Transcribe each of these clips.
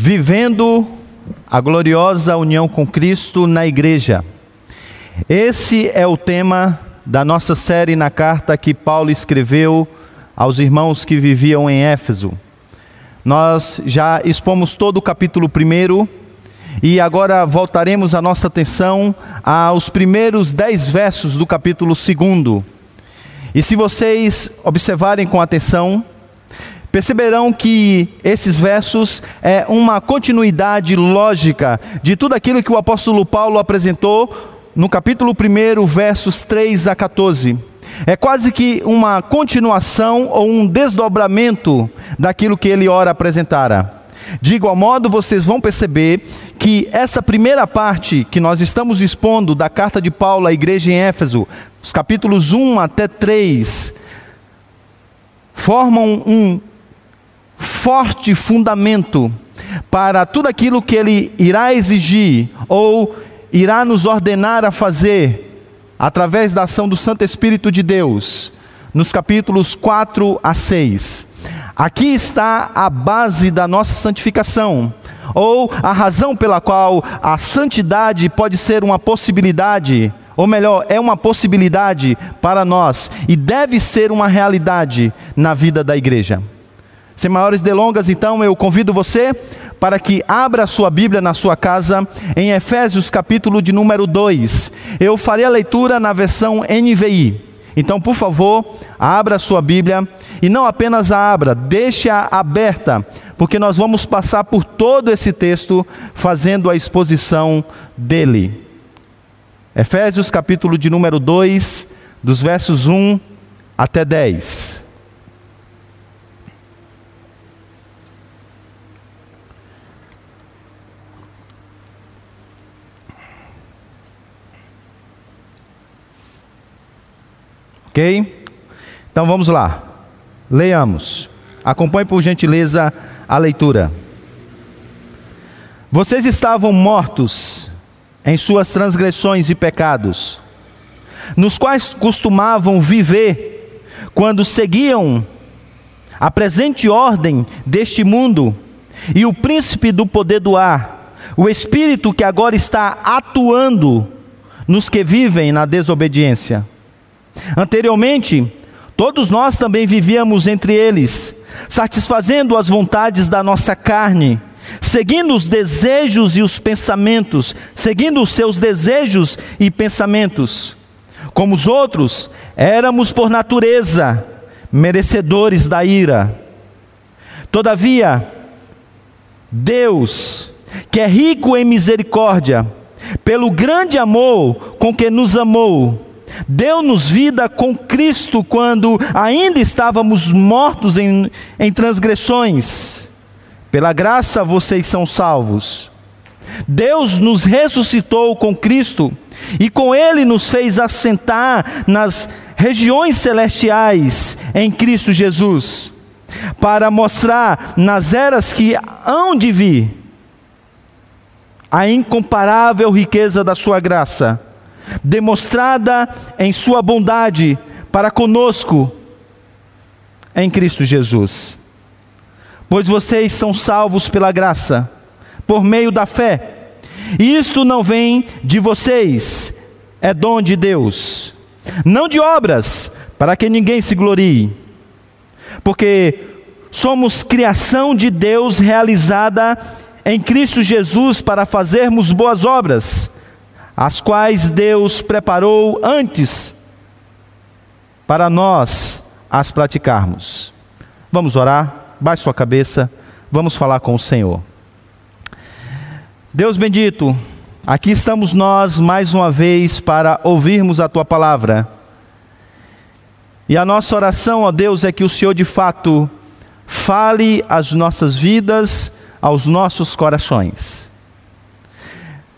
Vivendo a gloriosa união com Cristo na igreja. Esse é o tema da nossa série na carta que Paulo escreveu aos irmãos que viviam em Éfeso. Nós já expomos todo o capítulo 1 e agora voltaremos a nossa atenção aos primeiros dez versos do capítulo 2. E se vocês observarem com atenção, Perceberão que esses versos é uma continuidade lógica de tudo aquilo que o apóstolo Paulo apresentou no capítulo 1, versos 3 a 14. É quase que uma continuação ou um desdobramento daquilo que ele ora apresentara. De igual modo, vocês vão perceber que essa primeira parte que nós estamos expondo da carta de Paulo à igreja em Éfeso, os capítulos 1 até 3, formam um forte fundamento para tudo aquilo que Ele irá exigir ou irá nos ordenar a fazer através da ação do Santo Espírito de Deus, nos capítulos 4 a 6. Aqui está a base da nossa santificação, ou a razão pela qual a santidade pode ser uma possibilidade, ou melhor, é uma possibilidade para nós e deve ser uma realidade na vida da igreja. Sem maiores delongas, então, eu convido você para que abra a sua Bíblia na sua casa, em Efésios capítulo de número 2. Eu farei a leitura na versão NVI. Então, por favor, abra a sua Bíblia e não apenas a abra, deixe-a aberta, porque nós vamos passar por todo esse texto fazendo a exposição dele. Efésios capítulo de número 2, dos versos 1 até 10. Ok? Então vamos lá. Leiamos. Acompanhe por gentileza a leitura. Vocês estavam mortos em suas transgressões e pecados, nos quais costumavam viver quando seguiam a presente ordem deste mundo e o príncipe do poder do ar, o espírito que agora está atuando nos que vivem na desobediência. Anteriormente, todos nós também vivíamos entre eles, satisfazendo as vontades da nossa carne, seguindo os desejos e os pensamentos, seguindo os seus desejos e pensamentos. Como os outros, éramos por natureza merecedores da ira. Todavia, Deus, que é rico em misericórdia, pelo grande amor com que nos amou, Deu-nos vida com Cristo quando ainda estávamos mortos em, em transgressões. Pela graça vocês são salvos. Deus nos ressuscitou com Cristo e com Ele nos fez assentar nas regiões celestiais em Cristo Jesus, para mostrar nas eras que hão de vir a incomparável riqueza da Sua graça demonstrada em Sua bondade para conosco em Cristo Jesus. Pois vocês são salvos pela graça, por meio da fé. E isto não vem de vocês, é dom de Deus, não de obras, para que ninguém se glorie. Porque somos criação de Deus realizada em Cristo Jesus para fazermos boas obras, as quais Deus preparou antes para nós as praticarmos. Vamos orar, baixe sua cabeça, vamos falar com o Senhor. Deus bendito, aqui estamos nós mais uma vez para ouvirmos a tua palavra. E a nossa oração, ó Deus, é que o Senhor de fato fale às nossas vidas, aos nossos corações.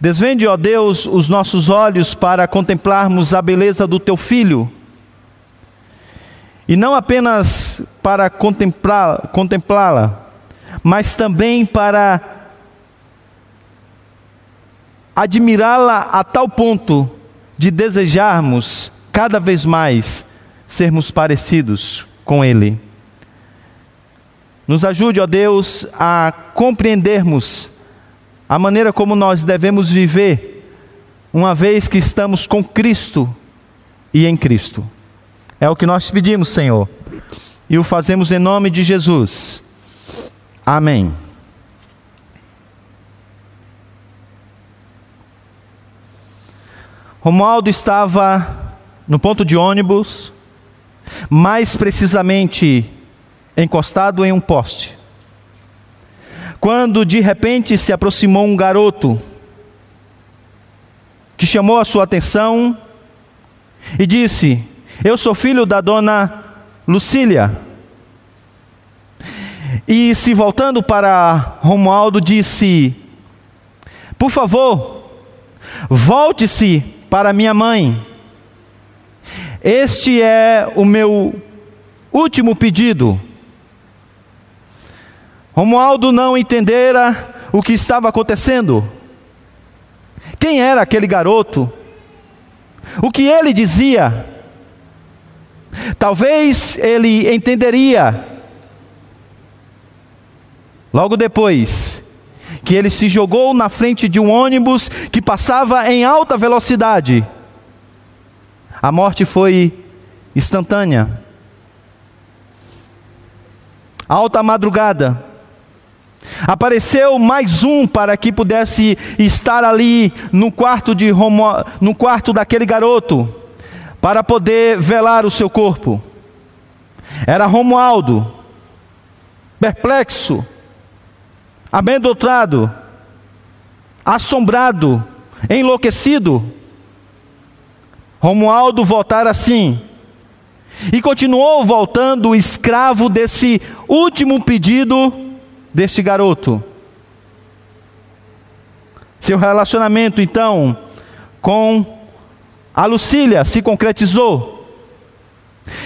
Desvende, ó Deus, os nossos olhos para contemplarmos a beleza do teu filho. E não apenas para contemplá-la, mas também para admirá-la a tal ponto de desejarmos cada vez mais sermos parecidos com Ele. Nos ajude, ó Deus, a compreendermos a maneira como nós devemos viver, uma vez que estamos com Cristo e em Cristo. É o que nós pedimos, Senhor, e o fazemos em nome de Jesus. Amém. Romualdo estava no ponto de ônibus, mais precisamente encostado em um poste. Quando de repente se aproximou um garoto que chamou a sua atenção e disse: Eu sou filho da dona Lucília. E se voltando para Romualdo, disse: Por favor, volte-se para minha mãe. Este é o meu último pedido. Romualdo não entendera o que estava acontecendo. Quem era aquele garoto? O que ele dizia? Talvez ele entenderia. Logo depois, que ele se jogou na frente de um ônibus que passava em alta velocidade. A morte foi instantânea. Alta madrugada. Apareceu mais um para que pudesse estar ali no quarto de Romo, no quarto daquele garoto, para poder velar o seu corpo. Era Romualdo, perplexo, amedrontado, assombrado, enlouquecido. Romualdo voltara assim, e continuou voltando escravo desse último pedido deste garoto. Seu relacionamento, então, com a Lucília se concretizou.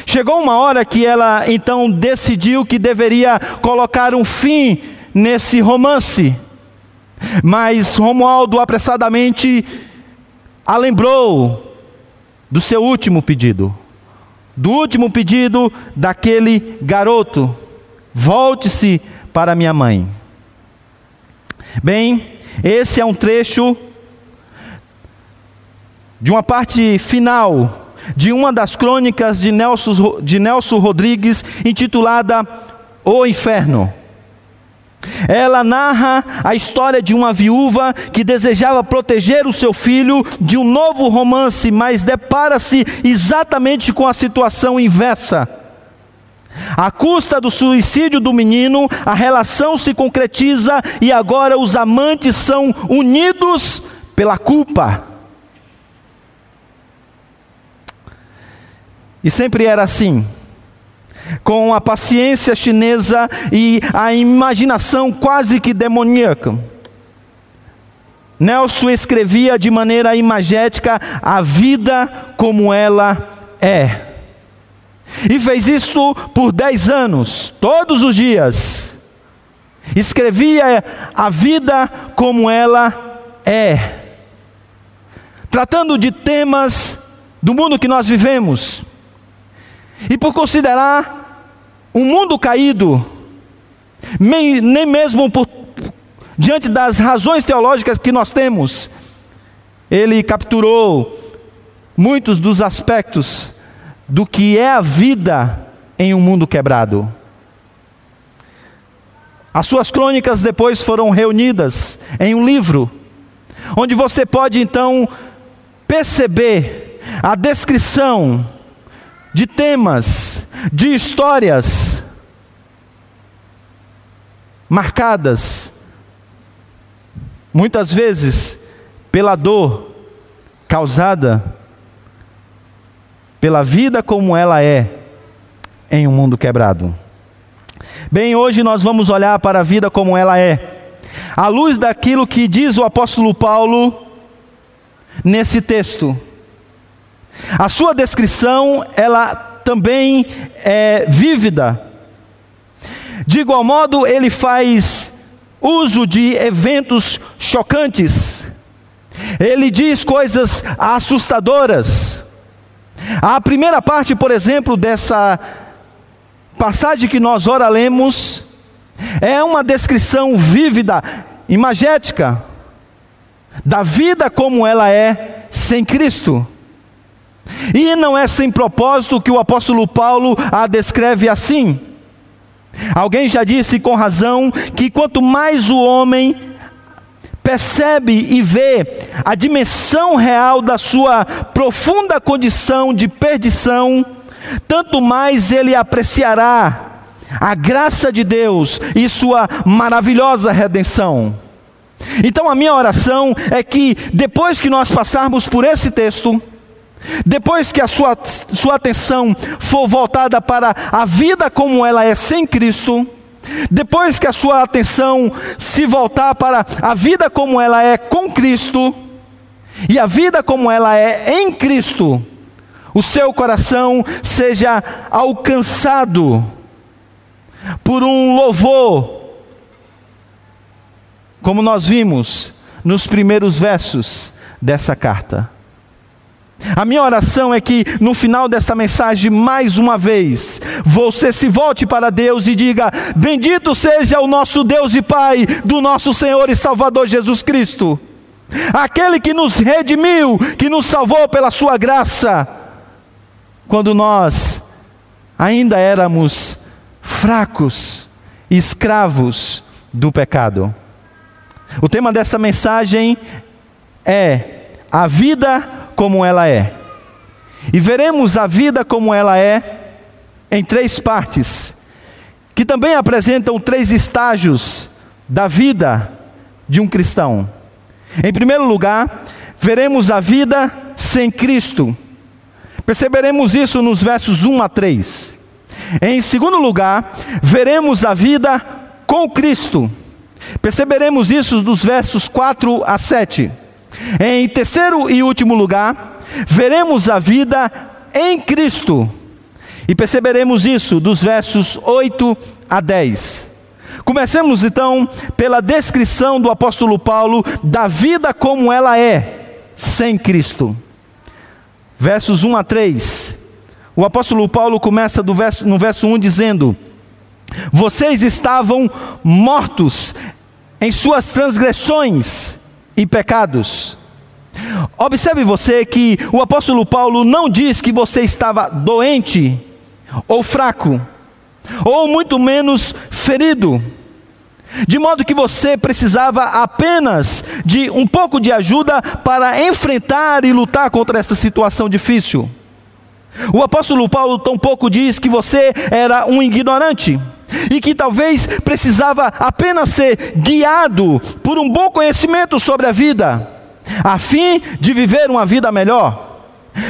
Chegou uma hora que ela então decidiu que deveria colocar um fim nesse romance. Mas Romualdo apressadamente a lembrou do seu último pedido, do último pedido daquele garoto: volte-se para minha mãe. Bem, esse é um trecho de uma parte final de uma das crônicas de Nelson, de Nelson Rodrigues, intitulada O Inferno. Ela narra a história de uma viúva que desejava proteger o seu filho de um novo romance, mas depara-se exatamente com a situação inversa. À custa do suicídio do menino, a relação se concretiza e agora os amantes são unidos pela culpa. E sempre era assim. Com a paciência chinesa e a imaginação quase que demoníaca. Nelson escrevia de maneira imagética a vida como ela é. E fez isso por dez anos, todos os dias. Escrevia a vida como ela é. Tratando de temas do mundo que nós vivemos. E por considerar um mundo caído, nem mesmo por, diante das razões teológicas que nós temos, ele capturou muitos dos aspectos do que é a vida em um mundo quebrado. As suas crônicas depois foram reunidas em um livro, onde você pode então perceber a descrição de temas, de histórias marcadas, muitas vezes pela dor causada pela vida como ela é em um mundo quebrado. Bem, hoje nós vamos olhar para a vida como ela é, à luz daquilo que diz o apóstolo Paulo nesse texto. A sua descrição, ela também é vívida. De igual modo, ele faz uso de eventos chocantes. Ele diz coisas assustadoras. A primeira parte, por exemplo, dessa passagem que nós ora lemos, É uma descrição vívida, imagética, da vida como ela é sem Cristo. E não é sem propósito que o apóstolo Paulo a descreve assim. Alguém já disse com razão que quanto mais o homem percebe e vê a dimensão real da sua profunda condição de perdição, tanto mais ele apreciará a graça de Deus e sua maravilhosa redenção. Então a minha oração é que depois que nós passarmos por esse texto, depois que a sua, sua atenção for voltada para a vida como ela é sem Cristo, depois que a sua atenção se voltar para a vida como ela é com Cristo, e a vida como ela é em Cristo, o seu coração seja alcançado por um louvor, como nós vimos nos primeiros versos dessa carta. A minha oração é que no final dessa mensagem, mais uma vez, você se volte para Deus e diga: Bendito seja o nosso Deus e Pai do nosso Senhor e Salvador Jesus Cristo, aquele que nos redimiu, que nos salvou pela Sua graça, quando nós ainda éramos fracos, escravos do pecado. O tema dessa mensagem é a vida como ela é. E veremos a vida como ela é em três partes, que também apresentam três estágios da vida de um cristão. Em primeiro lugar, veremos a vida sem Cristo. Perceberemos isso nos versos 1 a 3. Em segundo lugar, veremos a vida com Cristo. Perceberemos isso dos versos 4 a 7. Em terceiro e último lugar, veremos a vida em Cristo. E perceberemos isso dos versos 8 a 10. Comecemos então pela descrição do apóstolo Paulo da vida como ela é sem Cristo. Versos 1 a 3. O apóstolo Paulo começa verso, no verso 1 dizendo: Vocês estavam mortos em suas transgressões e pecados. Observe você que o apóstolo Paulo não diz que você estava doente ou fraco, ou muito menos ferido, de modo que você precisava apenas de um pouco de ajuda para enfrentar e lutar contra essa situação difícil. O apóstolo Paulo tampouco diz que você era um ignorante e que talvez precisava apenas ser guiado por um bom conhecimento sobre a vida, a fim de viver uma vida melhor.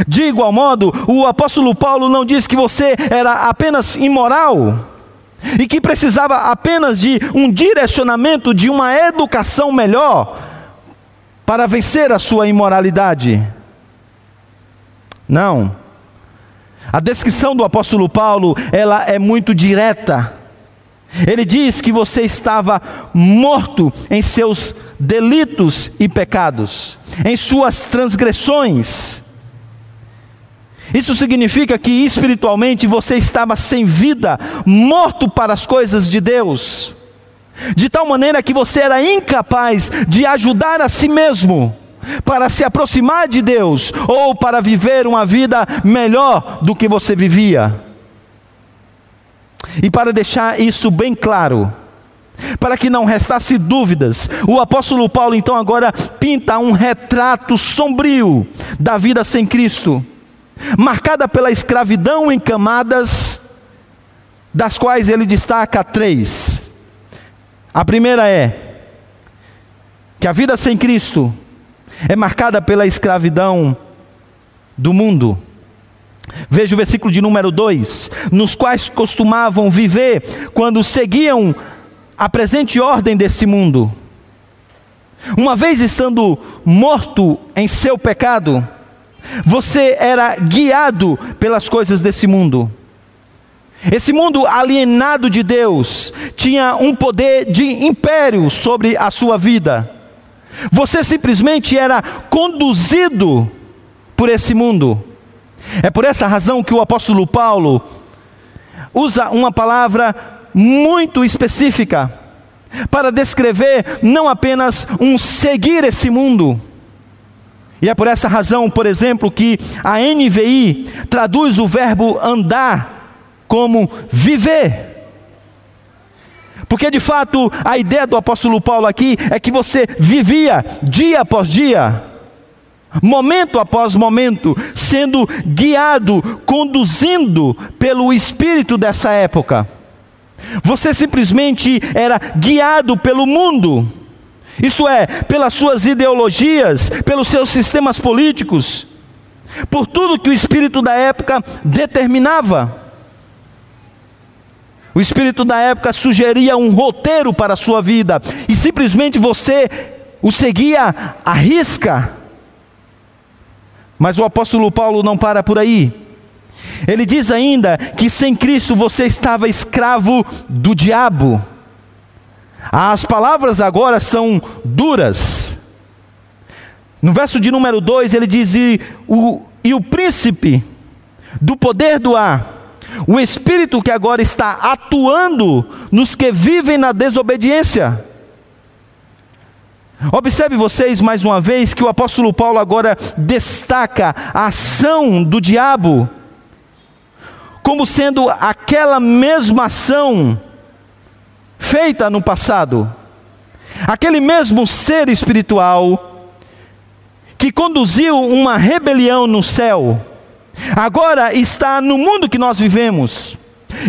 De igual modo, o apóstolo Paulo não diz que você era apenas imoral e que precisava apenas de um direcionamento, de uma educação melhor para vencer a sua imoralidade. Não. A descrição do apóstolo Paulo, ela é muito direta. Ele diz que você estava morto em seus delitos e pecados, em suas transgressões. Isso significa que espiritualmente você estava sem vida, morto para as coisas de Deus, de tal maneira que você era incapaz de ajudar a si mesmo para se aproximar de Deus ou para viver uma vida melhor do que você vivia. E para deixar isso bem claro, para que não restasse dúvidas, o apóstolo Paulo então agora pinta um retrato sombrio da vida sem Cristo, marcada pela escravidão em camadas, das quais ele destaca três. A primeira é que a vida sem Cristo é marcada pela escravidão do mundo. Veja o versículo de número 2: nos quais costumavam viver quando seguiam a presente ordem desse mundo. Uma vez estando morto em seu pecado, você era guiado pelas coisas desse mundo. Esse mundo alienado de Deus tinha um poder de império sobre a sua vida. Você simplesmente era conduzido por esse mundo. É por essa razão que o apóstolo Paulo usa uma palavra muito específica para descrever não apenas um seguir esse mundo. E é por essa razão, por exemplo, que a NVI traduz o verbo andar como viver. Porque de fato a ideia do apóstolo Paulo aqui é que você vivia dia após dia, momento após momento, sendo guiado, conduzindo pelo espírito dessa época. Você simplesmente era guiado pelo mundo, isto é, pelas suas ideologias, pelos seus sistemas políticos, por tudo que o espírito da época determinava. O espírito da época sugeria um roteiro para a sua vida e simplesmente você o seguia à risca. Mas o apóstolo Paulo não para por aí. Ele diz ainda que sem Cristo você estava escravo do diabo. As palavras agora são duras. No verso de número 2 ele diz: e o, e o príncipe do poder do ar o espírito que agora está atuando nos que vivem na desobediência. Observe vocês mais uma vez que o apóstolo Paulo agora destaca a ação do diabo como sendo aquela mesma ação feita no passado. Aquele mesmo ser espiritual que conduziu uma rebelião no céu agora está no mundo que nós vivemos,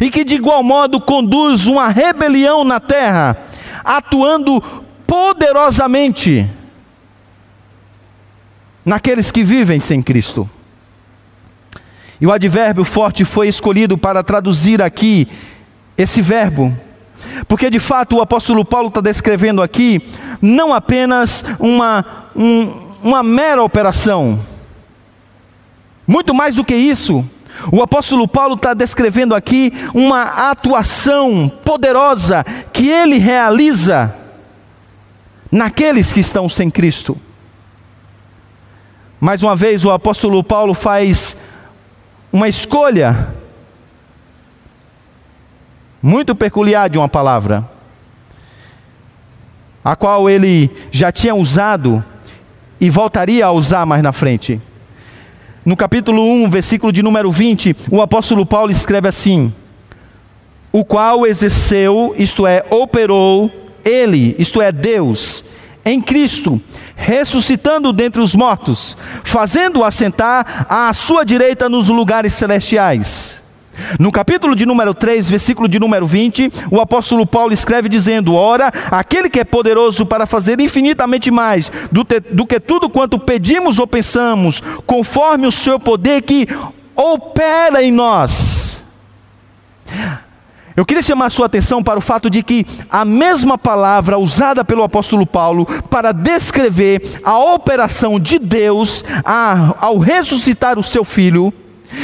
e que de igual modo conduz uma rebelião na terra, atuando poderosamente naqueles que vivem sem Cristo. E o advérbio forte foi escolhido para traduzir aqui esse verbo, porque de fato o apóstolo Paulo está descrevendo aqui não apenas uma, um, uma mera operação, muito mais do que isso, o apóstolo Paulo está descrevendo aqui uma atuação poderosa que ele realiza naqueles que estão sem Cristo. Mais uma vez, o apóstolo Paulo faz uma escolha muito peculiar de uma palavra, a qual ele já tinha usado e voltaria a usar mais na frente. No capítulo 1, versículo de número 20, o apóstolo Paulo escreve assim: O qual exerceu, isto é, operou, ele, isto é, Deus, em Cristo, ressuscitando dentre os mortos, fazendo-o assentar à sua direita nos lugares celestiais no capítulo de número 3, versículo de número 20, o apóstolo Paulo escreve dizendo: Ora, aquele que é poderoso para fazer infinitamente mais do, te, do que tudo quanto pedimos ou pensamos, conforme o seu poder que opera em nós. Eu queria chamar a sua atenção para o fato de que a mesma palavra usada pelo apóstolo Paulo para descrever a operação de Deus ao ressuscitar o seu filho,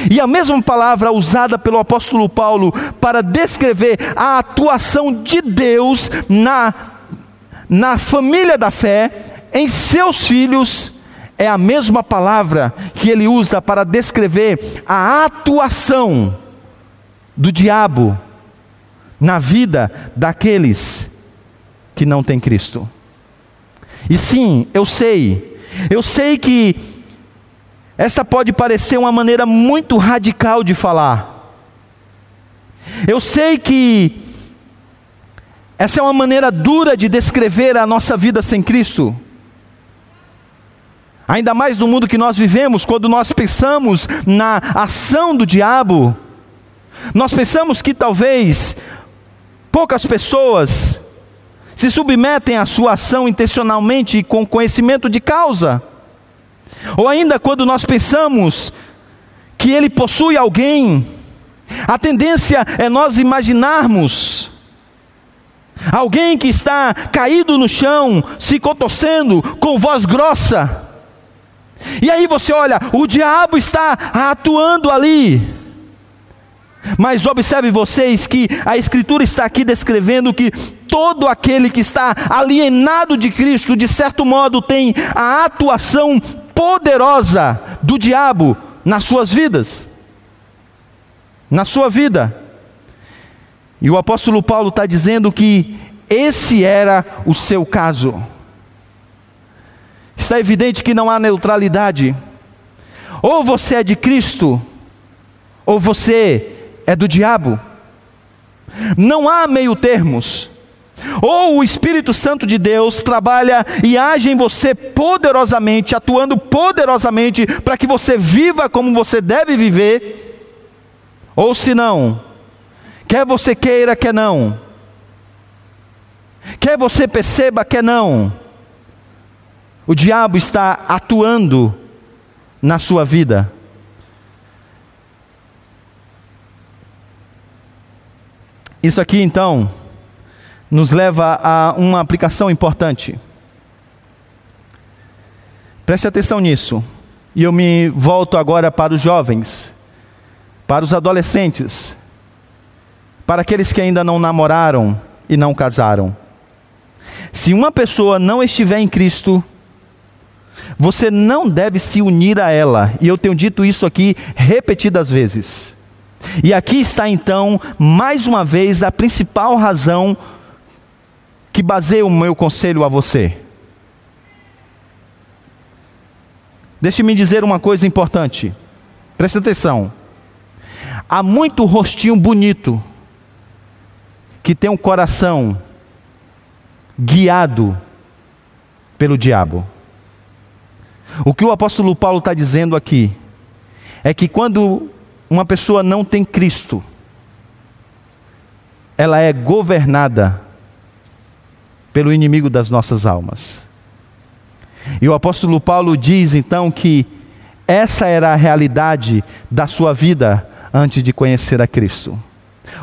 e a mesma palavra usada pelo apóstolo Paulo para descrever a atuação de Deus na, na família da fé, em seus filhos, é a mesma palavra que ele usa para descrever a atuação do diabo na vida daqueles que não têm Cristo. E sim, eu sei, eu sei que essa pode parecer uma maneira muito radical de falar. Eu sei que essa é uma maneira dura de descrever a nossa vida sem Cristo. Ainda mais no mundo que nós vivemos, quando nós pensamos na ação do diabo, nós pensamos que talvez poucas pessoas se submetem à sua ação intencionalmente e com conhecimento de causa. Ou ainda quando nós pensamos que ele possui alguém, a tendência é nós imaginarmos alguém que está caído no chão, se contorcendo, com voz grossa. E aí você olha, o diabo está atuando ali. Mas observe vocês que a Escritura está aqui descrevendo que todo aquele que está alienado de Cristo, de certo modo, tem a atuação poderosa do diabo nas suas vidas, na sua vida. E o apóstolo Paulo está dizendo que esse era o seu caso. Está evidente que não há neutralidade. Ou você é de Cristo, ou você é do diabo. Não há meio termos. Ou o Espírito Santo de Deus trabalha e age em você poderosamente, atuando poderosamente para que você viva como você deve viver, ou se não, quer você queira, quer não, quer você perceba, quer não, o diabo está atuando na sua vida. Isso aqui então nos leva a uma aplicação importante. Preste atenção nisso. E eu me volto agora para os jovens, para os adolescentes, para aqueles que ainda não namoraram e não casaram. Se uma pessoa não estiver em Cristo, você não deve se unir a ela, e eu tenho dito isso aqui repetidas vezes. E aqui está então, mais uma vez, a principal razão que baseia o meu conselho a você. Deixe-me dizer uma coisa importante, preste atenção. Há muito rostinho bonito que tem um coração guiado pelo diabo. O que o apóstolo Paulo está dizendo aqui é que quando uma pessoa não tem Cristo, ela é governada pelo inimigo das nossas almas. E o apóstolo Paulo diz então que essa era a realidade da sua vida antes de conhecer a Cristo.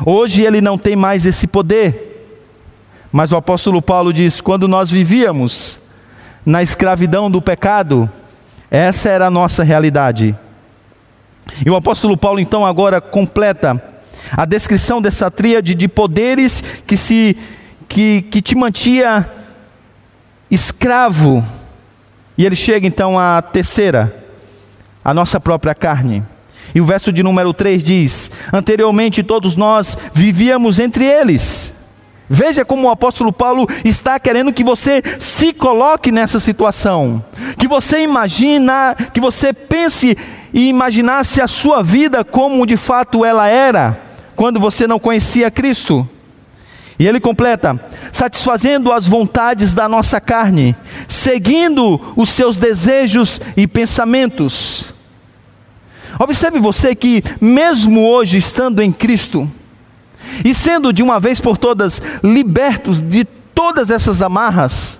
Hoje ele não tem mais esse poder, mas o apóstolo Paulo diz: quando nós vivíamos na escravidão do pecado, essa era a nossa realidade. E o apóstolo Paulo então agora completa a descrição dessa tríade de poderes que se que, que te mantinha escravo. E ele chega então à terceira, a nossa própria carne. E o verso de número 3 diz: Anteriormente todos nós vivíamos entre eles Veja como o apóstolo Paulo está querendo que você se coloque nessa situação, que você imagina, que você pense e imaginasse a sua vida como de fato ela era quando você não conhecia Cristo. E ele completa: satisfazendo as vontades da nossa carne, seguindo os seus desejos e pensamentos. Observe você que, mesmo hoje estando em Cristo, e sendo de uma vez por todas libertos de todas essas amarras,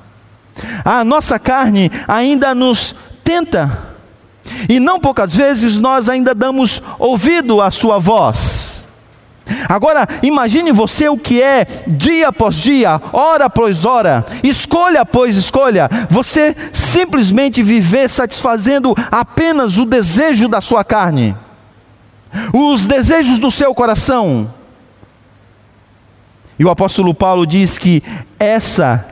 a nossa carne ainda nos tenta, e não poucas vezes nós ainda damos ouvido à sua voz. Agora, imagine você o que é dia após dia, hora após hora, escolha após escolha, você simplesmente viver satisfazendo apenas o desejo da sua carne, os desejos do seu coração, e o apóstolo Paulo diz que essa,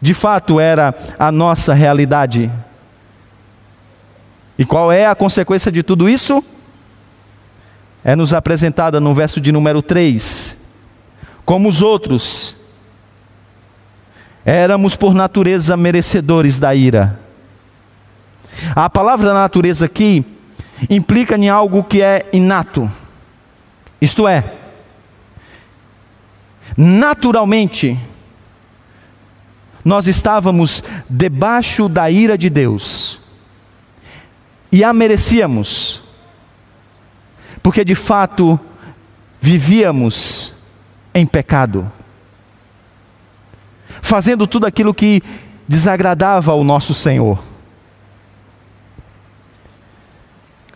de fato, era a nossa realidade. E qual é a consequência de tudo isso? É nos apresentada no verso de número 3. Como os outros, éramos por natureza merecedores da ira. A palavra natureza aqui implica em algo que é inato. Isto é, naturalmente, nós estávamos debaixo da ira de Deus e a merecíamos, porque de fato vivíamos em pecado, fazendo tudo aquilo que desagradava ao nosso Senhor.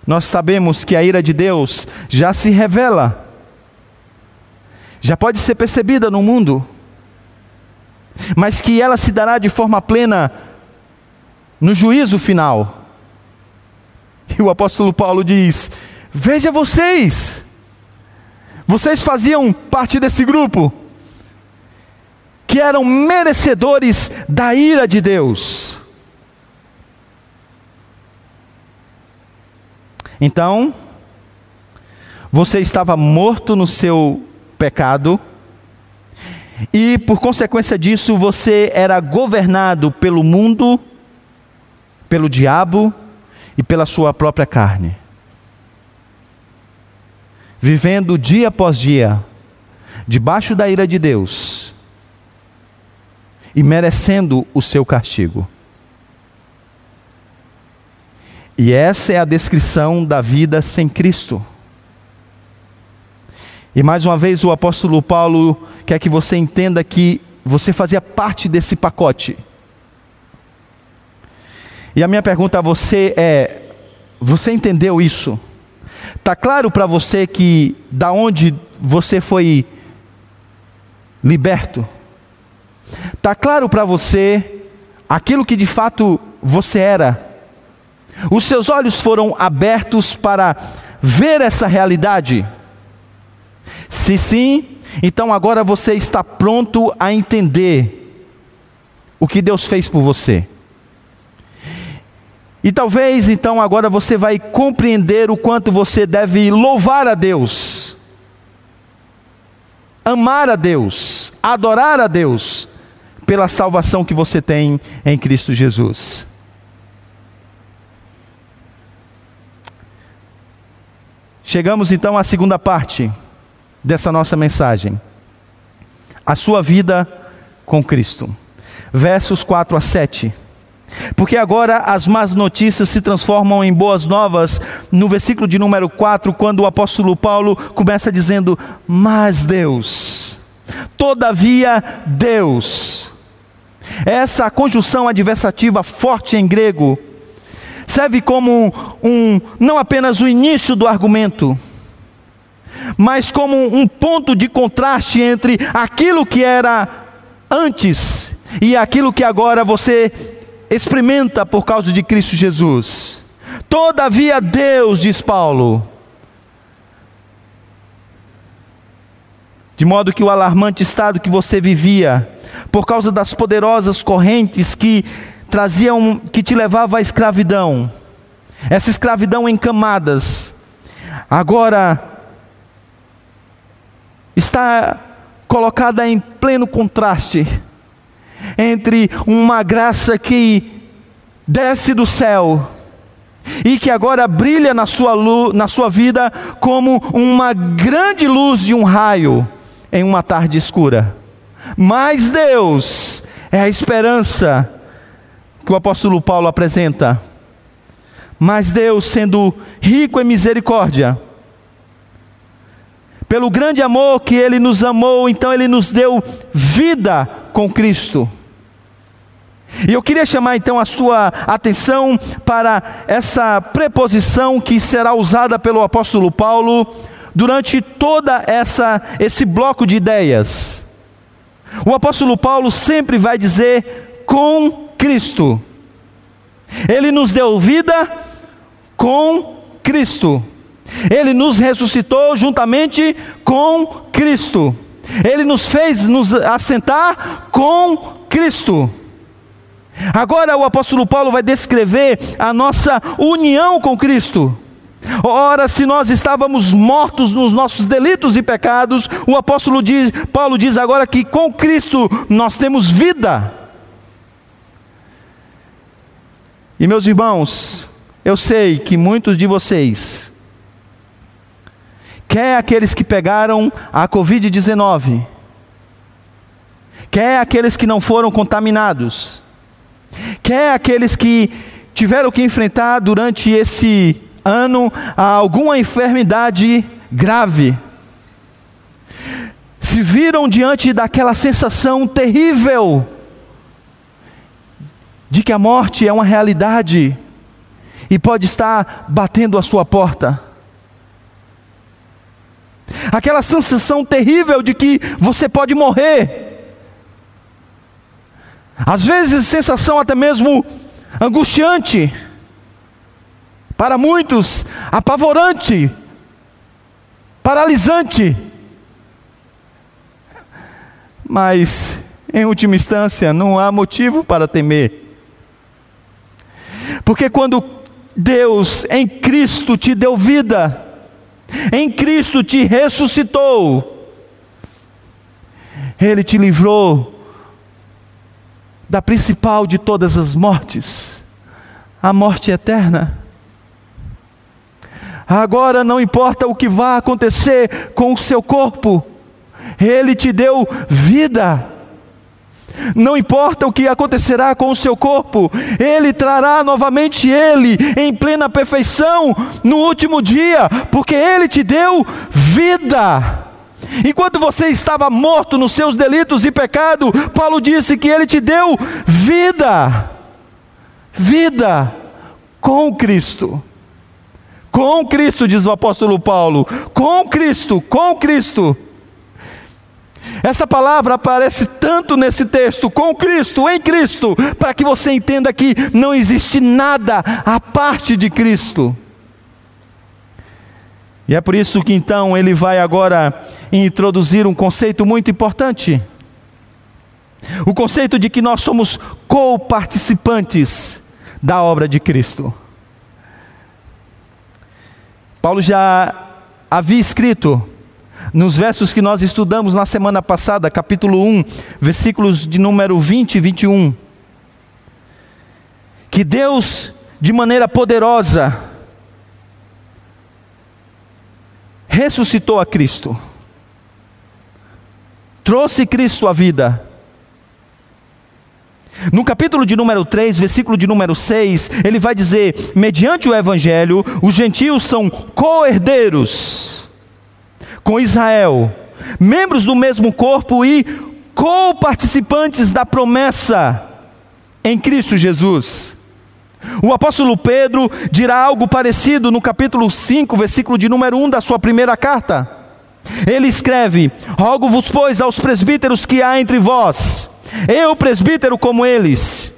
Nós sabemos que a ira de Deus já se revela já pode ser percebida no mundo, mas que ela se dará de forma plena no juízo final. E o apóstolo Paulo diz: Veja vocês, vocês faziam parte desse grupo, que eram merecedores da ira de Deus. Então, você estava morto no seu pecado, e por consequência disso você era governado pelo mundo, pelo diabo e pela sua própria carne. Vivendo dia após dia, debaixo da ira de Deus e merecendo o seu castigo. E essa é a descrição da vida sem Cristo. E mais uma vez o apóstolo Paulo quer que você entenda que você fazia parte desse pacote. E a minha pergunta a você é: você entendeu isso? Tá claro para você que da onde você foi liberto? Tá claro para você aquilo que de fato você era? Os seus olhos foram abertos para ver essa realidade? Se sim, então agora você está pronto a entender o que Deus fez por você. E talvez então agora você vai compreender o quanto você deve louvar a Deus, amar a Deus, adorar a Deus pela salvação que você tem em Cristo Jesus. Chegamos então à segunda parte dessa nossa mensagem. A sua vida com Cristo. Versos 4 a 7. Porque agora as más notícias se transformam em boas novas, no versículo de número 4, quando o apóstolo Paulo começa dizendo: Mas Deus, todavia Deus. Essa conjunção adversativa forte em grego serve como um, não apenas o início do argumento, mas como um ponto de contraste entre aquilo que era antes e aquilo que agora você experimenta por causa de Cristo Jesus. Todavia, Deus, diz Paulo, de modo que o alarmante estado que você vivia, por causa das poderosas correntes que traziam, que te levava à escravidão, essa escravidão em camadas, agora está colocada em pleno contraste entre uma graça que desce do céu e que agora brilha na sua, luz, na sua vida como uma grande luz de um raio em uma tarde escura. Mas Deus é a esperança que o apóstolo Paulo apresenta. Mas Deus, sendo rico em misericórdia, pelo grande amor que Ele nos amou, então Ele nos deu vida com Cristo. E eu queria chamar então a sua atenção para essa preposição que será usada pelo apóstolo Paulo durante toda essa esse bloco de ideias. O apóstolo Paulo sempre vai dizer com Cristo. Ele nos deu vida com Cristo. Ele nos ressuscitou juntamente com Cristo. Ele nos fez nos assentar com Cristo. Agora o apóstolo Paulo vai descrever a nossa união com Cristo. Ora, se nós estávamos mortos nos nossos delitos e pecados, o apóstolo diz, Paulo diz agora que com Cristo nós temos vida. E meus irmãos, eu sei que muitos de vocês quer aqueles que pegaram a Covid-19, quer aqueles que não foram contaminados, quer aqueles que tiveram que enfrentar durante esse ano alguma enfermidade grave, se viram diante daquela sensação terrível de que a morte é uma realidade e pode estar batendo a sua porta aquela sensação terrível de que você pode morrer. Às vezes, sensação até mesmo angustiante, para muitos, apavorante, paralisante. Mas, em última instância, não há motivo para temer. Porque quando Deus em Cristo te deu vida, em Cristo te ressuscitou. Ele te livrou da principal de todas as mortes, a morte eterna. Agora não importa o que vai acontecer com o seu corpo, Ele te deu vida. Não importa o que acontecerá com o seu corpo, Ele trará novamente Ele em plena perfeição no último dia, porque Ele te deu vida. Enquanto você estava morto nos seus delitos e pecado, Paulo disse que Ele te deu vida. Vida com Cristo. Com Cristo, diz o apóstolo Paulo. Com Cristo, com Cristo. Essa palavra aparece tanto nesse texto, com Cristo, em Cristo, para que você entenda que não existe nada à parte de Cristo. E é por isso que então ele vai agora introduzir um conceito muito importante. O conceito de que nós somos co-participantes da obra de Cristo. Paulo já havia escrito nos versos que nós estudamos na semana passada, capítulo 1, versículos de número 20 e 21, que Deus, de maneira poderosa, ressuscitou a Cristo, trouxe Cristo à vida. No capítulo de número 3, versículo de número 6, ele vai dizer: mediante o Evangelho, os gentios são co-herdeiros com Israel, membros do mesmo corpo e co-participantes da promessa em Cristo Jesus. O apóstolo Pedro dirá algo parecido no capítulo 5, versículo de número 1 da sua primeira carta. Ele escreve: Rogo-vos, pois, aos presbíteros que há entre vós, eu, presbítero como eles,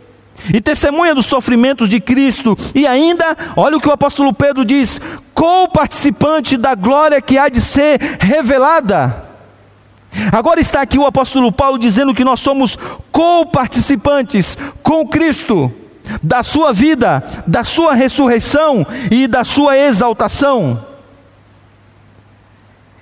e testemunha dos sofrimentos de Cristo, e ainda, olha o que o apóstolo Pedro diz: co-participante da glória que há de ser revelada. Agora está aqui o apóstolo Paulo dizendo que nós somos co-participantes com Cristo, da sua vida, da sua ressurreição e da sua exaltação.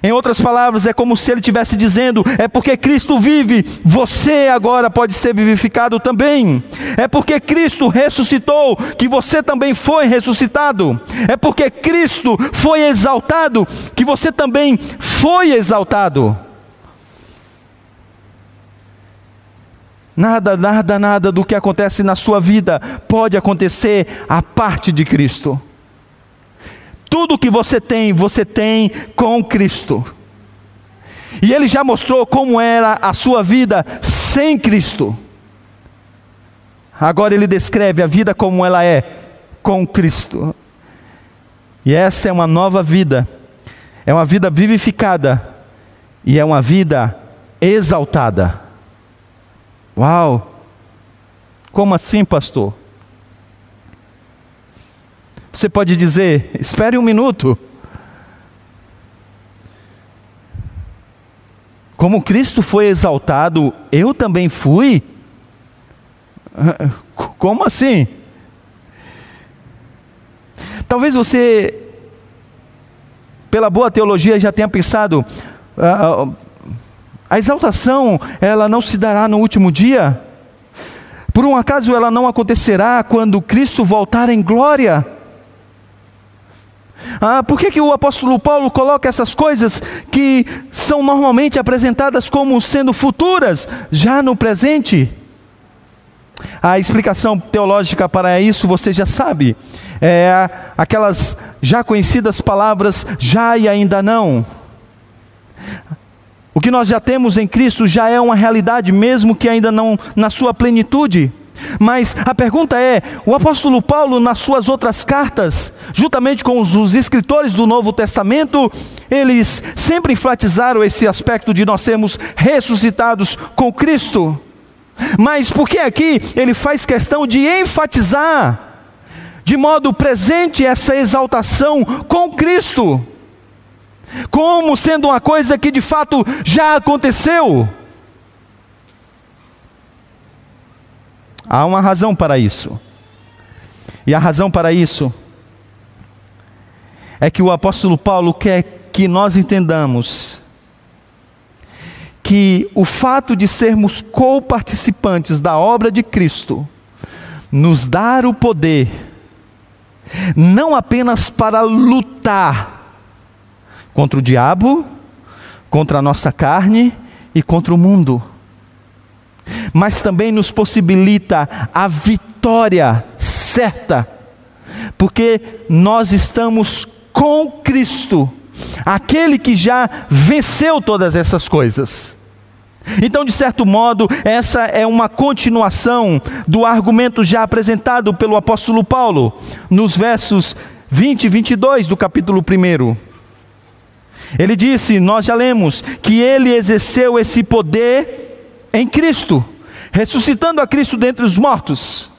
Em outras palavras, é como se ele estivesse dizendo: é porque Cristo vive, você agora pode ser vivificado também. É porque Cristo ressuscitou, que você também foi ressuscitado. É porque Cristo foi exaltado, que você também foi exaltado. Nada, nada, nada do que acontece na sua vida pode acontecer a parte de Cristo. Tudo que você tem, você tem com Cristo. E ele já mostrou como era a sua vida sem Cristo. Agora ele descreve a vida como ela é com Cristo. E essa é uma nova vida. É uma vida vivificada e é uma vida exaltada. Uau! Como assim, pastor? Você pode dizer: espere um minuto. Como Cristo foi exaltado, eu também fui? Como assim? Talvez você, pela boa teologia, já tenha pensado: a, a exaltação, ela não se dará no último dia? Por um acaso ela não acontecerá quando Cristo voltar em glória? Ah, por que, que o apóstolo Paulo coloca essas coisas que são normalmente apresentadas como sendo futuras, já no presente? A explicação teológica para isso você já sabe. É aquelas já conhecidas palavras já e ainda não. O que nós já temos em Cristo já é uma realidade, mesmo que ainda não na sua plenitude. Mas a pergunta é: o apóstolo Paulo, nas suas outras cartas, juntamente com os, escritores do Novo Testamento, eles sempre enfatizaram esse aspecto de nós sermos ressuscitados com Cristo. Mas por que aqui ele faz questão de enfatizar, de modo presente, essa exaltação com Cristo, como sendo uma coisa que de fato já aconteceu? Há uma razão para isso. E a razão para isso é que o apóstolo Paulo quer que nós entendamos que o fato de sermos co-participantes da obra de Cristo nos dá o poder, não apenas para lutar contra o diabo, contra a nossa carne e contra o mundo, mas também nos possibilita a vitória certa, porque nós estamos com Cristo, aquele que já venceu todas essas coisas. Então, de certo modo, essa é uma continuação do argumento já apresentado pelo apóstolo Paulo, nos versos 20 e 22 do capítulo 1. Ele disse, nós já lemos, que ele exerceu esse poder em Cristo, ressuscitando a Cristo dentre os mortos.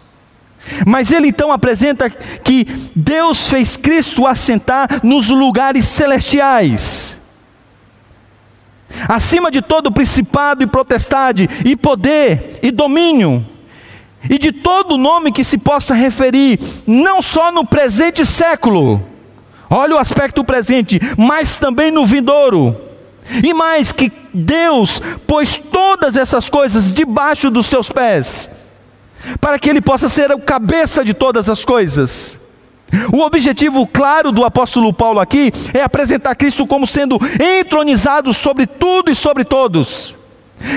Mas ele então apresenta que Deus fez Cristo assentar nos lugares celestiais acima de todo principado e potestade, e poder e domínio, e de todo nome que se possa referir, não só no presente século, olha o aspecto presente, mas também no vindouro. E mais que Deus pôs todas essas coisas debaixo dos seus pés, para que Ele possa ser o cabeça de todas as coisas. O objetivo claro do apóstolo Paulo aqui é apresentar Cristo como sendo entronizado sobre tudo e sobre todos,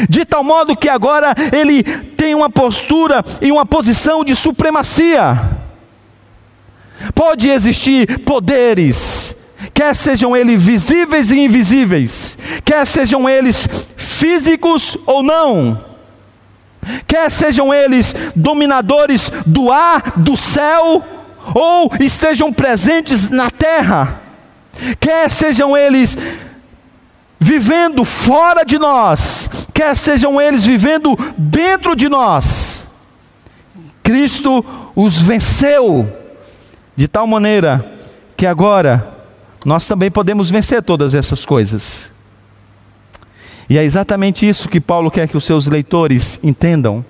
de tal modo que agora ele tem uma postura e uma posição de supremacia. Pode existir poderes, quer sejam eles visíveis e invisíveis, quer sejam eles físicos ou não, quer sejam eles dominadores do ar, do céu ou estejam presentes na terra, quer sejam eles vivendo fora de nós, quer sejam eles vivendo dentro de nós, Cristo os venceu, de tal maneira que agora nós também podemos vencer todas essas coisas. E é exatamente isso que Paulo quer que os seus leitores entendam.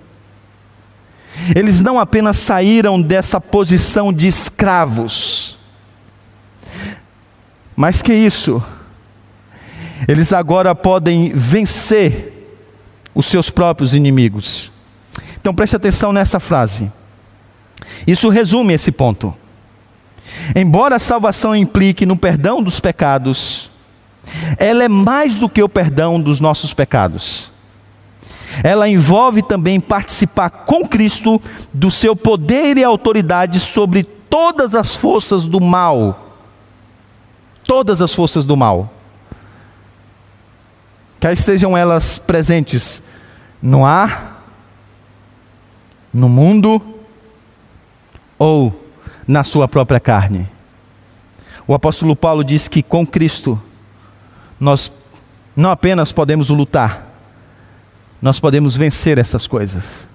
Eles não apenas saíram dessa posição de escravos, mas que isso, eles agora podem vencer os seus próprios inimigos. Então preste atenção nessa frase. Isso resume esse ponto. Embora a salvação implique no perdão dos pecados, ela é mais do que o perdão dos nossos pecados ela envolve também participar com Cristo do seu poder e autoridade sobre todas as forças do mal. Todas as forças do mal. Quer estejam elas presentes no ar, no mundo ou na sua própria carne. O apóstolo Paulo diz que com Cristo nós não apenas podemos lutar, nós podemos vencer essas coisas.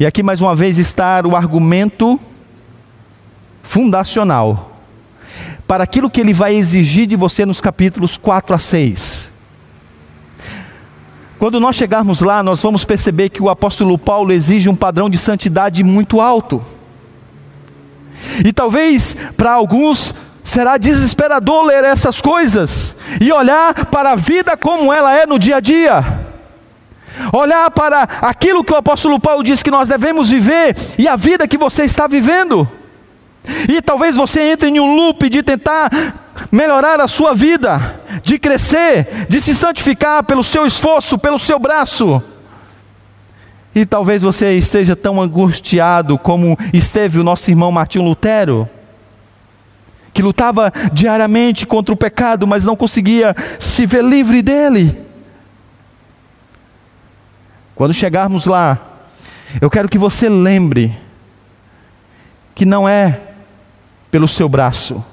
E aqui mais uma vez está o argumento fundacional para aquilo que ele vai exigir de você nos capítulos 4 a 6. Quando nós chegarmos lá, nós vamos perceber que o apóstolo Paulo exige um padrão de santidade muito alto. E talvez para alguns será desesperador ler essas coisas e olhar para a vida como ela é no dia a dia olhar para aquilo que o apóstolo Paulo diz que nós devemos viver e a vida que você está vivendo. E talvez você entre em um loop de tentar melhorar a sua vida, de crescer, de se santificar pelo seu esforço, pelo seu braço. E talvez você esteja tão angustiado como esteve o nosso irmão Martinho Lutero, que lutava diariamente contra o pecado, mas não conseguia se ver livre dele. Quando chegarmos lá, eu quero que você lembre que não é pelo seu braço,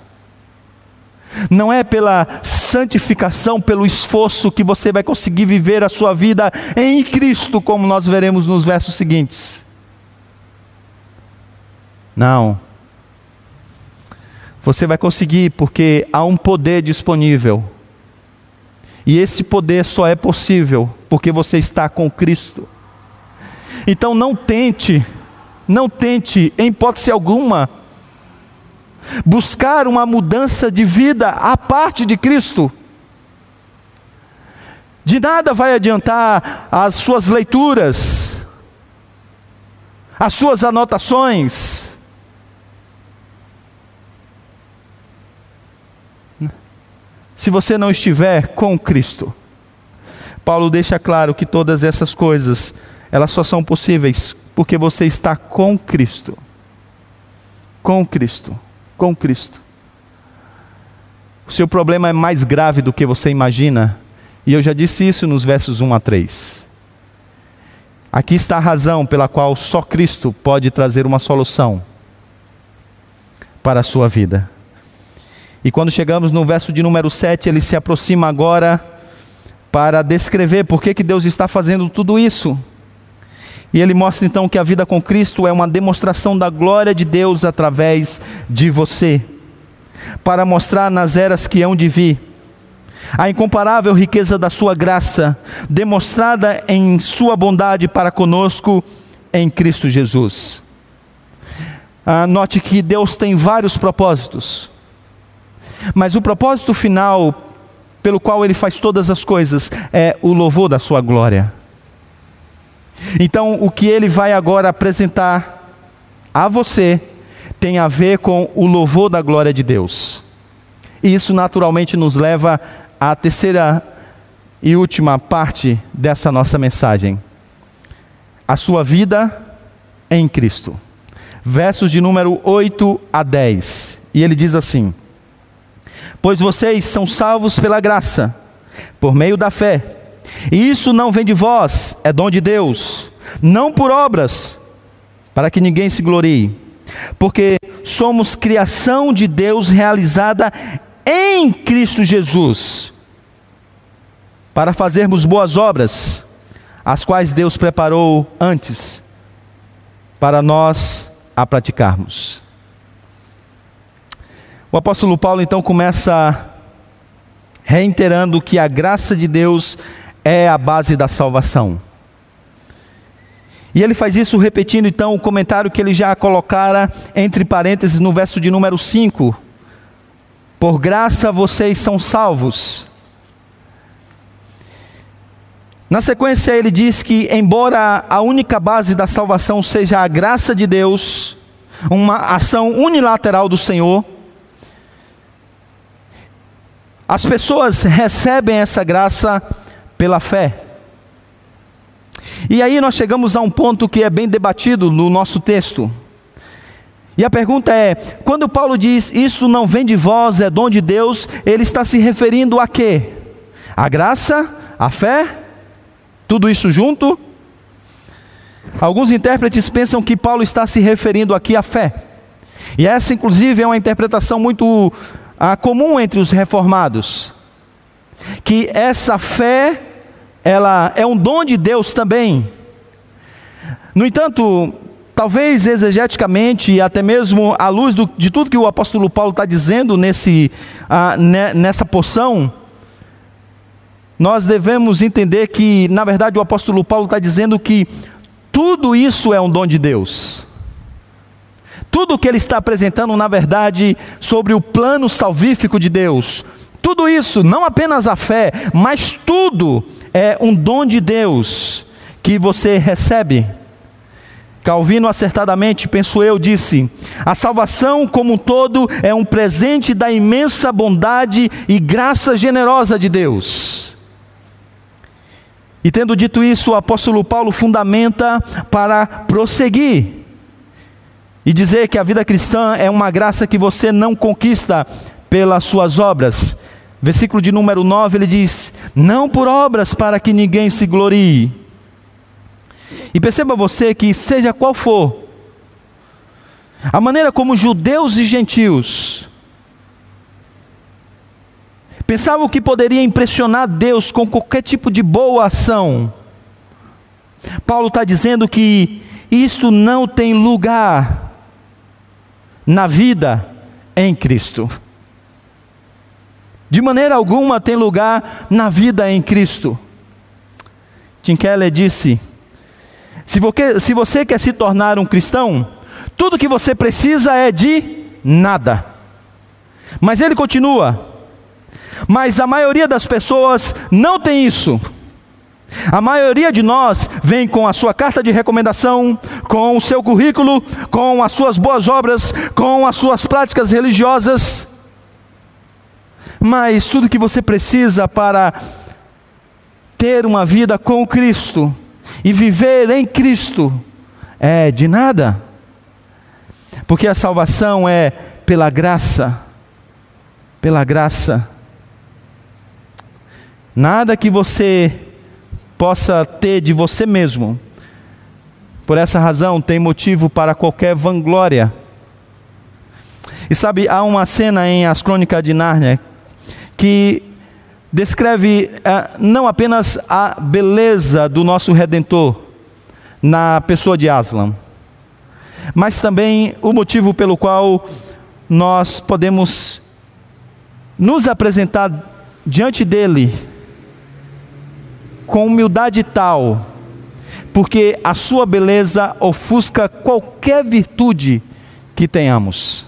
não é pela santificação, pelo esforço que você vai conseguir viver a sua vida em Cristo, como nós veremos nos versos seguintes. Não. Você vai conseguir porque há um poder disponível e esse poder só é possível porque você está com Cristo. Então não tente, não tente, em hipótese alguma, buscar uma mudança de vida à parte de Cristo. De nada vai adiantar as suas leituras, as suas anotações. Se você não estiver com Cristo. Paulo deixa claro que todas essas coisas, elas só são possíveis porque você está com Cristo. Com Cristo. Com Cristo. O seu problema é mais grave do que você imagina. E eu já disse isso nos versos 1 a 3. Aqui está a razão pela qual só Cristo pode trazer uma solução para a sua vida. E quando chegamos no verso de número 7, ele se aproxima agora para descrever por que, que Deus está fazendo tudo isso. E ele mostra então que a vida com Cristo é uma demonstração da glória de Deus através de você, para mostrar nas eras que hão de vir a incomparável riqueza da Sua graça, demonstrada em Sua bondade para conosco em Cristo Jesus. Ah, note que Deus tem vários propósitos, mas o propósito final, pelo qual Ele faz todas as coisas, é o louvor da Sua glória. Então, o que Ele vai agora apresentar a você tem a ver com o louvor da glória de Deus. E isso naturalmente nos leva a terceira e última parte dessa nossa mensagem. A sua vida em Cristo. Versos de número 8 a 10. E ele diz assim: Pois vocês são salvos pela graça, por meio da fé. E isso não vem de vós, é dom de Deus, não por obras, para que ninguém se glorie. Porque somos criação de Deus realizada em Cristo Jesus para fazermos boas obras, as quais Deus preparou antes para nós a praticarmos. O apóstolo Paulo então começa reiterando que a graça de Deus é a base da salvação. E ele faz isso repetindo então o comentário que ele já colocara entre parênteses no verso de número 5. Por graça vocês são salvos na sequência, ele diz que, embora a única base da salvação seja a graça de Deus, uma ação unilateral do Senhor, as pessoas recebem essa graça pela fé. E aí nós chegamos a um ponto que é bem debatido no nosso texto. E a pergunta é: quando Paulo diz isso não vem de vós, é dom de Deus, ele está se referindo a quê? A graça, a fé tudo isso junto? Alguns intérpretes pensam que Paulo está se referindo aqui à fé. E essa, inclusive, é uma interpretação muito ah, comum entre os reformados. Que essa fé, ela é um dom de Deus também. No entanto, talvez exegeticamente, e até mesmo à luz do, de tudo que o apóstolo Paulo está dizendo nesse, ah, nessa porção, nós devemos entender que, na verdade, o apóstolo Paulo está dizendo que tudo isso é um dom de Deus. Tudo que ele está apresentando, na verdade, sobre o plano salvífico de Deus, tudo isso, não apenas a fé, mas tudo é um dom de Deus que você recebe. Calvino acertadamente, penso eu, disse: a salvação como um todo é um presente da imensa bondade e graça generosa de Deus. E tendo dito isso, o apóstolo Paulo fundamenta para prosseguir e dizer que a vida cristã é uma graça que você não conquista pelas suas obras. Versículo de número 9 ele diz: Não por obras para que ninguém se glorie. E perceba você que, seja qual for, a maneira como judeus e gentios pensavam que poderia impressionar Deus com qualquer tipo de boa ação. Paulo está dizendo que isto não tem lugar na vida em Cristo. De maneira alguma tem lugar na vida em Cristo. Tim Keller disse: se você, se você quer se tornar um cristão, tudo que você precisa é de nada. Mas ele continua: mas a maioria das pessoas não tem isso. A maioria de nós vem com a sua carta de recomendação, com o seu currículo, com as suas boas obras, com as suas práticas religiosas. Mas tudo que você precisa para ter uma vida com Cristo e viver em Cristo é de nada. Porque a salvação é pela graça, pela graça. Nada que você possa ter de você mesmo. Por essa razão, tem motivo para qualquer vanglória. E sabe, há uma cena em As Crônicas de Nárnia que descreve uh, não apenas a beleza do nosso Redentor na pessoa de Aslan, mas também o motivo pelo qual nós podemos nos apresentar diante dele com humildade tal, porque a sua beleza ofusca qualquer virtude que tenhamos.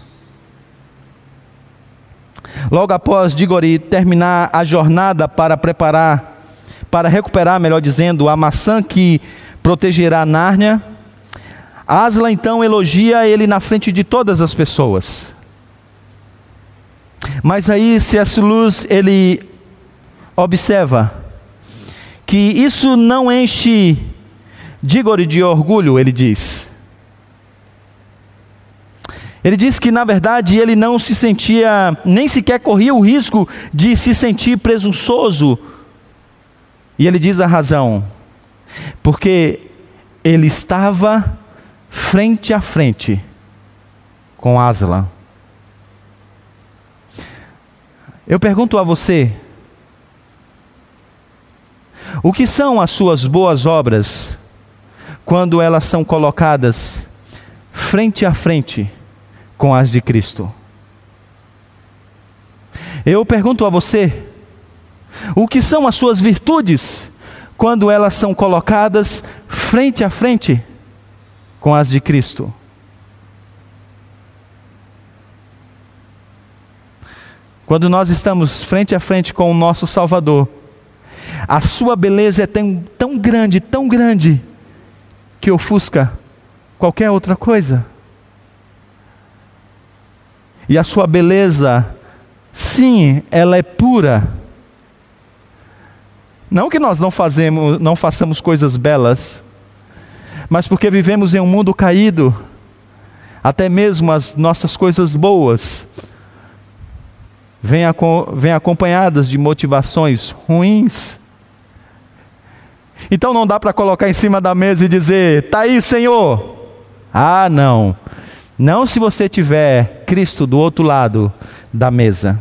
Logo após Digori terminar a jornada para preparar, para recuperar, melhor dizendo, a maçã que protegerá Nárnia, Asla então elogia ele na frente de todas as pessoas. Mas aí C.S. Luz ele observa que isso não enche Digori de orgulho, ele diz. Ele diz que na verdade ele não se sentia, nem sequer corria o risco de se sentir presunçoso. E ele diz a razão, porque ele estava frente a frente com Aslan. Eu pergunto a você: o que são as suas boas obras quando elas são colocadas frente a frente com as de Cristo? Eu pergunto a você: o que são as suas virtudes quando elas são colocadas frente a frente com as de Cristo. Quando nós estamos frente a frente com o nosso Salvador, a sua beleza é tão, tão grande, tão grande, que ofusca qualquer outra coisa. E a sua beleza, sim, ela é pura. Não que nós não, fazemos, não façamos coisas belas, mas porque vivemos em um mundo caído, até mesmo as nossas coisas boas vêm, vêm acompanhadas de motivações ruins. Então não dá para colocar em cima da mesa e dizer: está aí, Senhor. Ah, não. Não se você tiver Cristo do outro lado da mesa.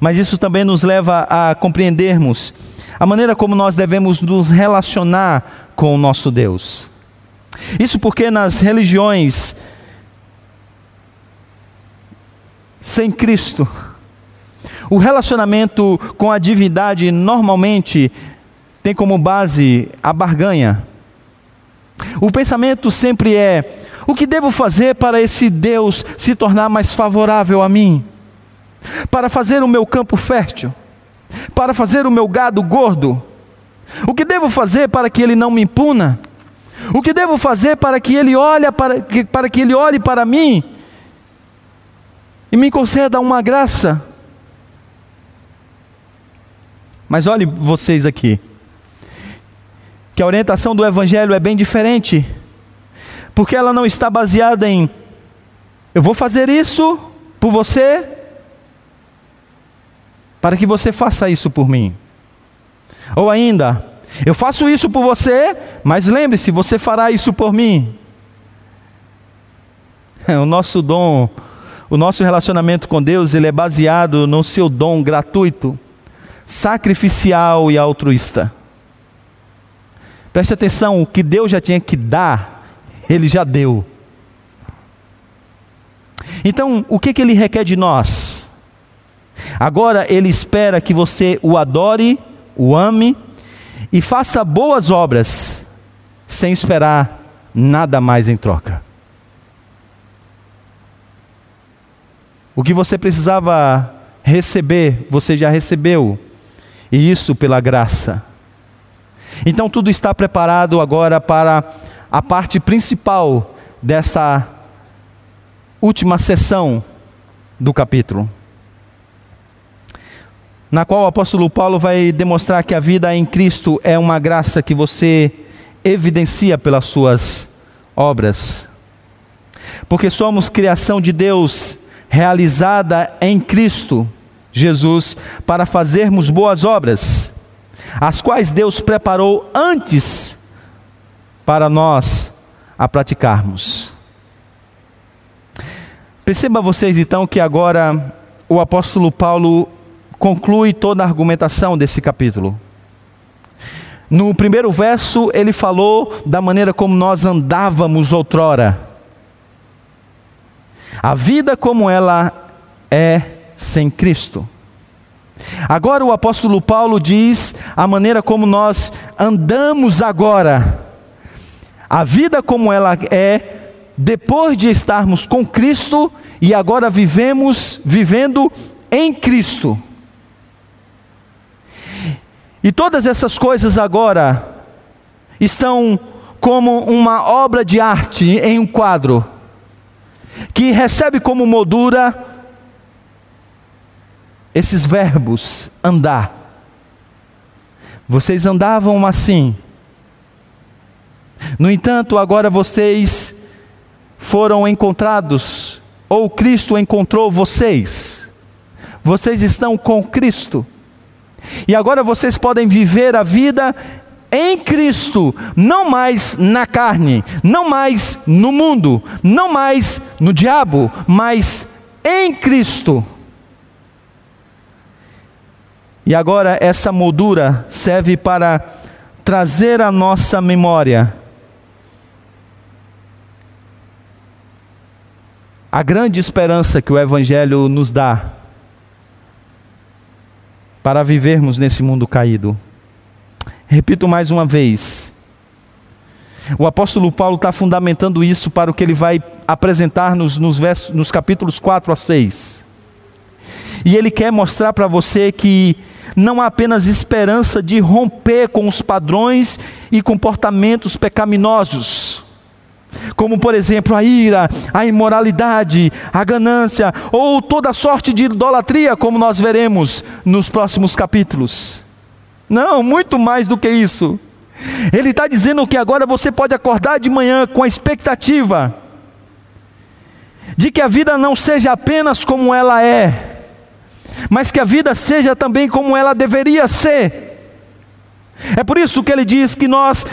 Mas isso também nos leva a compreendermos a maneira como nós devemos nos relacionar com o nosso Deus. Isso porque nas religiões sem Cristo, o relacionamento com a divindade normalmente tem como base a barganha. O pensamento sempre é: o que devo fazer para esse Deus se tornar mais favorável a mim? Para fazer o meu campo fértil? Para fazer o meu gado gordo? O que devo fazer para que ele não me impuna? O que devo fazer para que ele olhe para, para que ele olhe para mim e me conceda uma graça? Mas olhe vocês aqui, que a orientação do evangelho é bem diferente, porque ela não está baseada em eu vou fazer isso por você para que você faça isso por mim. Ou ainda, eu faço isso por você, mas lembre-se, você fará isso por mim. O nosso dom, o nosso relacionamento com Deus, ele é baseado no seu dom gratuito, sacrificial e altruísta. Preste atenção, o que Deus já tinha que dar, Ele já deu. Então, o que, que Ele requer de nós? Agora Ele espera que você o adore o ame e faça boas obras, sem esperar nada mais em troca. O que você precisava receber, você já recebeu, e isso pela graça. Então tudo está preparado agora para a parte principal dessa última sessão do capítulo, na qual o apóstolo Paulo vai demonstrar que a vida em Cristo é uma graça que você evidencia pelas suas obras. Porque somos criação de Deus realizada em Cristo Jesus para fazermos boas obras, as quais Deus preparou antes para nós a praticarmos. Perceba vocês então que agora o apóstolo Paulo conclui toda a argumentação desse capítulo. No primeiro verso, ele falou da maneira como nós andávamos outrora. A vida como ela é sem Cristo. Agora o apóstolo Paulo diz a maneira como nós andamos agora. A vida como ela é depois de estarmos com Cristo e agora vivemos vivendo em Cristo. E todas essas coisas agora estão como uma obra de arte em um quadro, que recebe como moldura esses verbos andar. Vocês andavam assim. No entanto, agora vocês foram encontrados, ou Cristo encontrou vocês. Vocês estão com Cristo. E agora vocês podem viver a vida em Cristo, não mais na carne, não mais no mundo, não mais no diabo, mas em Cristo. E agora essa moldura serve para trazer à nossa memória a grande esperança que o Evangelho nos dá para vivermos nesse mundo caído. Repito mais uma vez. O apóstolo Paulo está fundamentando isso para o que ele vai apresentar nos, nos, nos capítulos 4 a 6. E ele quer mostrar para você que não há apenas esperança de romper com os padrões e comportamentos pecaminosos como por exemplo a ira, a imoralidade, a ganância, ou toda sorte de idolatria, como nós veremos nos próximos capítulos. Não, muito mais do que isso. Ele está dizendo que agora você pode acordar de manhã com a expectativa de que a vida não seja apenas como ela é, mas que a vida seja também como ela deveria ser. É por isso que ele diz que nós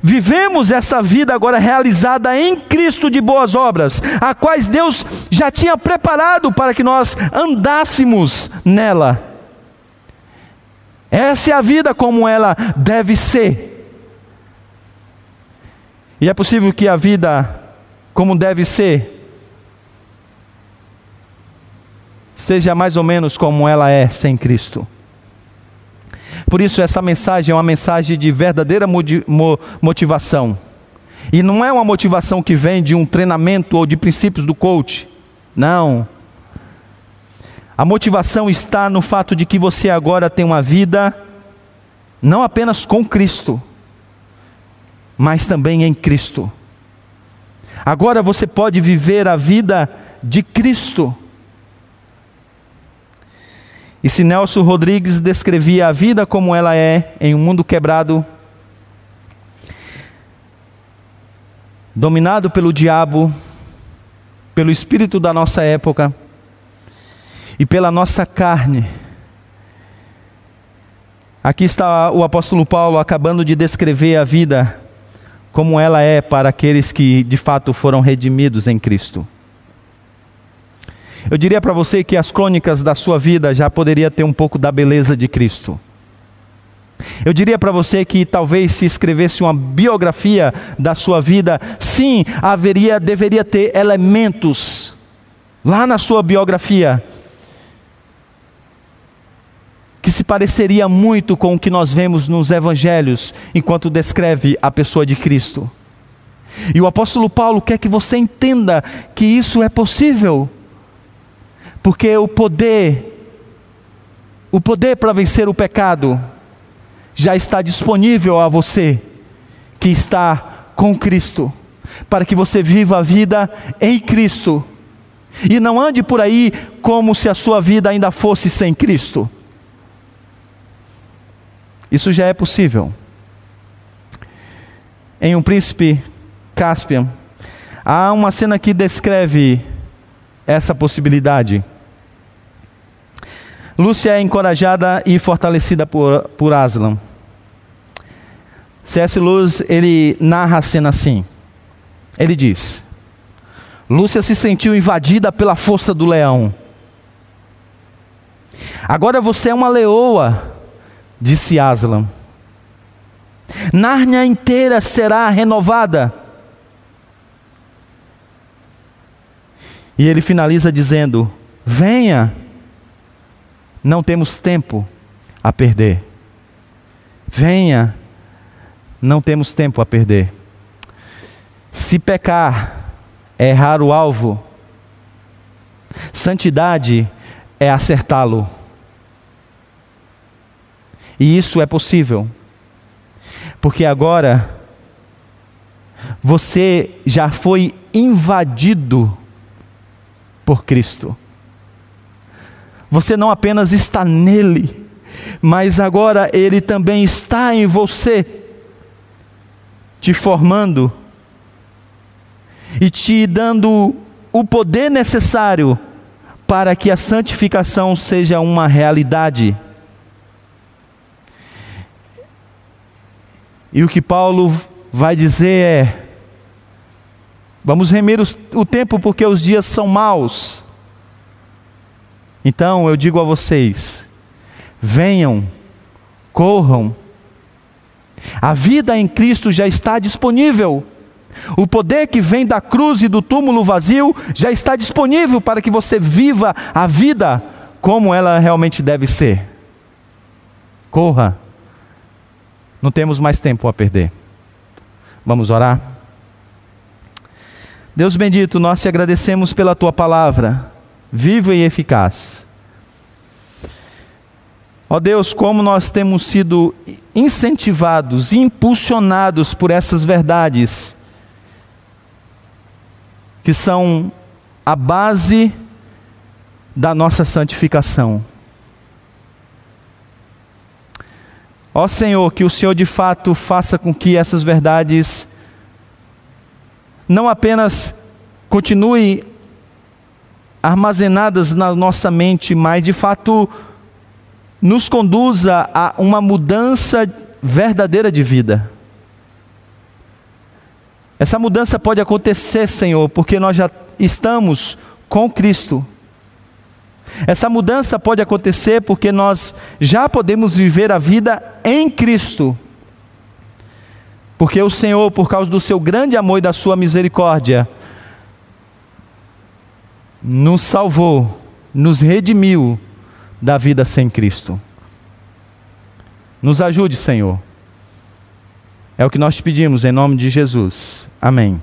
Vivemos essa vida agora realizada em Cristo de boas obras, a quais Deus já tinha preparado para que nós andássemos nela. Essa é a vida como ela deve ser. E é possível que a vida como deve ser esteja mais ou menos como ela é sem Cristo. Por isso, essa mensagem é uma mensagem de verdadeira motivação. E não é uma motivação que vem de um treinamento ou de princípios do coach. Não. A motivação está no fato de que você agora tem uma vida não apenas com Cristo, mas também em Cristo. Agora você pode viver a vida de Cristo. E se Nelson Rodrigues descrevia a vida como ela é em um mundo quebrado, dominado pelo diabo, pelo espírito da nossa época e pela nossa carne. Aqui está o apóstolo Paulo acabando de descrever a vida como ela é para aqueles que de fato foram redimidos em Cristo. Eu diria para você que as crônicas da sua vida já poderia ter um pouco da beleza de Cristo. Eu diria para você que talvez se escrevesse uma biografia da sua vida, sim, haveria, deveria ter elementos lá na sua biografia que se pareceria muito com o que nós vemos nos evangelhos enquanto descreve a pessoa de Cristo. E o apóstolo Paulo quer que você entenda que isso é possível. Porque o poder, o poder para vencer o pecado, já está disponível a você que está com Cristo, para que você viva a vida em Cristo e não ande por aí como se a sua vida ainda fosse sem Cristo. Isso já é possível. Em Um Príncipe Caspian, há uma cena que descreve essa possibilidade. Lúcia é encorajada e fortalecida por, por Aslan. C.S. Lewis, ele narra a cena assim. Ele diz: Lúcia se sentiu invadida pela força do leão. Agora você é uma leoa, disse Aslan. Nárnia inteira será renovada. E ele finaliza dizendo: Venha, não temos tempo a perder. Venha, não temos tempo a perder. Se pecar, é errar o alvo, santidade é acertá-lo. E isso é possível, porque agora você já foi invadido por Cristo. Você não apenas está nele, mas agora ele também está em você, te formando e te dando o poder necessário para que a santificação seja uma realidade. E o que Paulo vai dizer é: vamos remir o tempo porque os dias são maus. Então eu digo a vocês: venham, corram. A vida em Cristo já está disponível. O poder que vem da cruz e do túmulo vazio já está disponível para que você viva a vida como ela realmente deve ser. Corra. Não temos mais tempo a perder. Vamos orar? Deus bendito, nós te agradecemos pela tua palavra, viva e eficaz. Ó Deus, como nós temos sido incentivados, impulsionados por essas verdades que são a base da nossa santificação. Ó Senhor, que o Senhor de fato faça com que essas verdades não apenas continuem armazenadas na nossa mente, mas de fato nos conduza a uma mudança verdadeira de vida. Essa mudança pode acontecer, Senhor, porque nós já estamos com Cristo. Essa mudança pode acontecer porque nós já podemos viver a vida em Cristo. Porque o Senhor, por causa do seu grande amor e da sua misericórdia, nos salvou, nos redimiu da vida sem Cristo. Nos ajude, Senhor é o que nós te pedimos em nome de Jesus. Amém.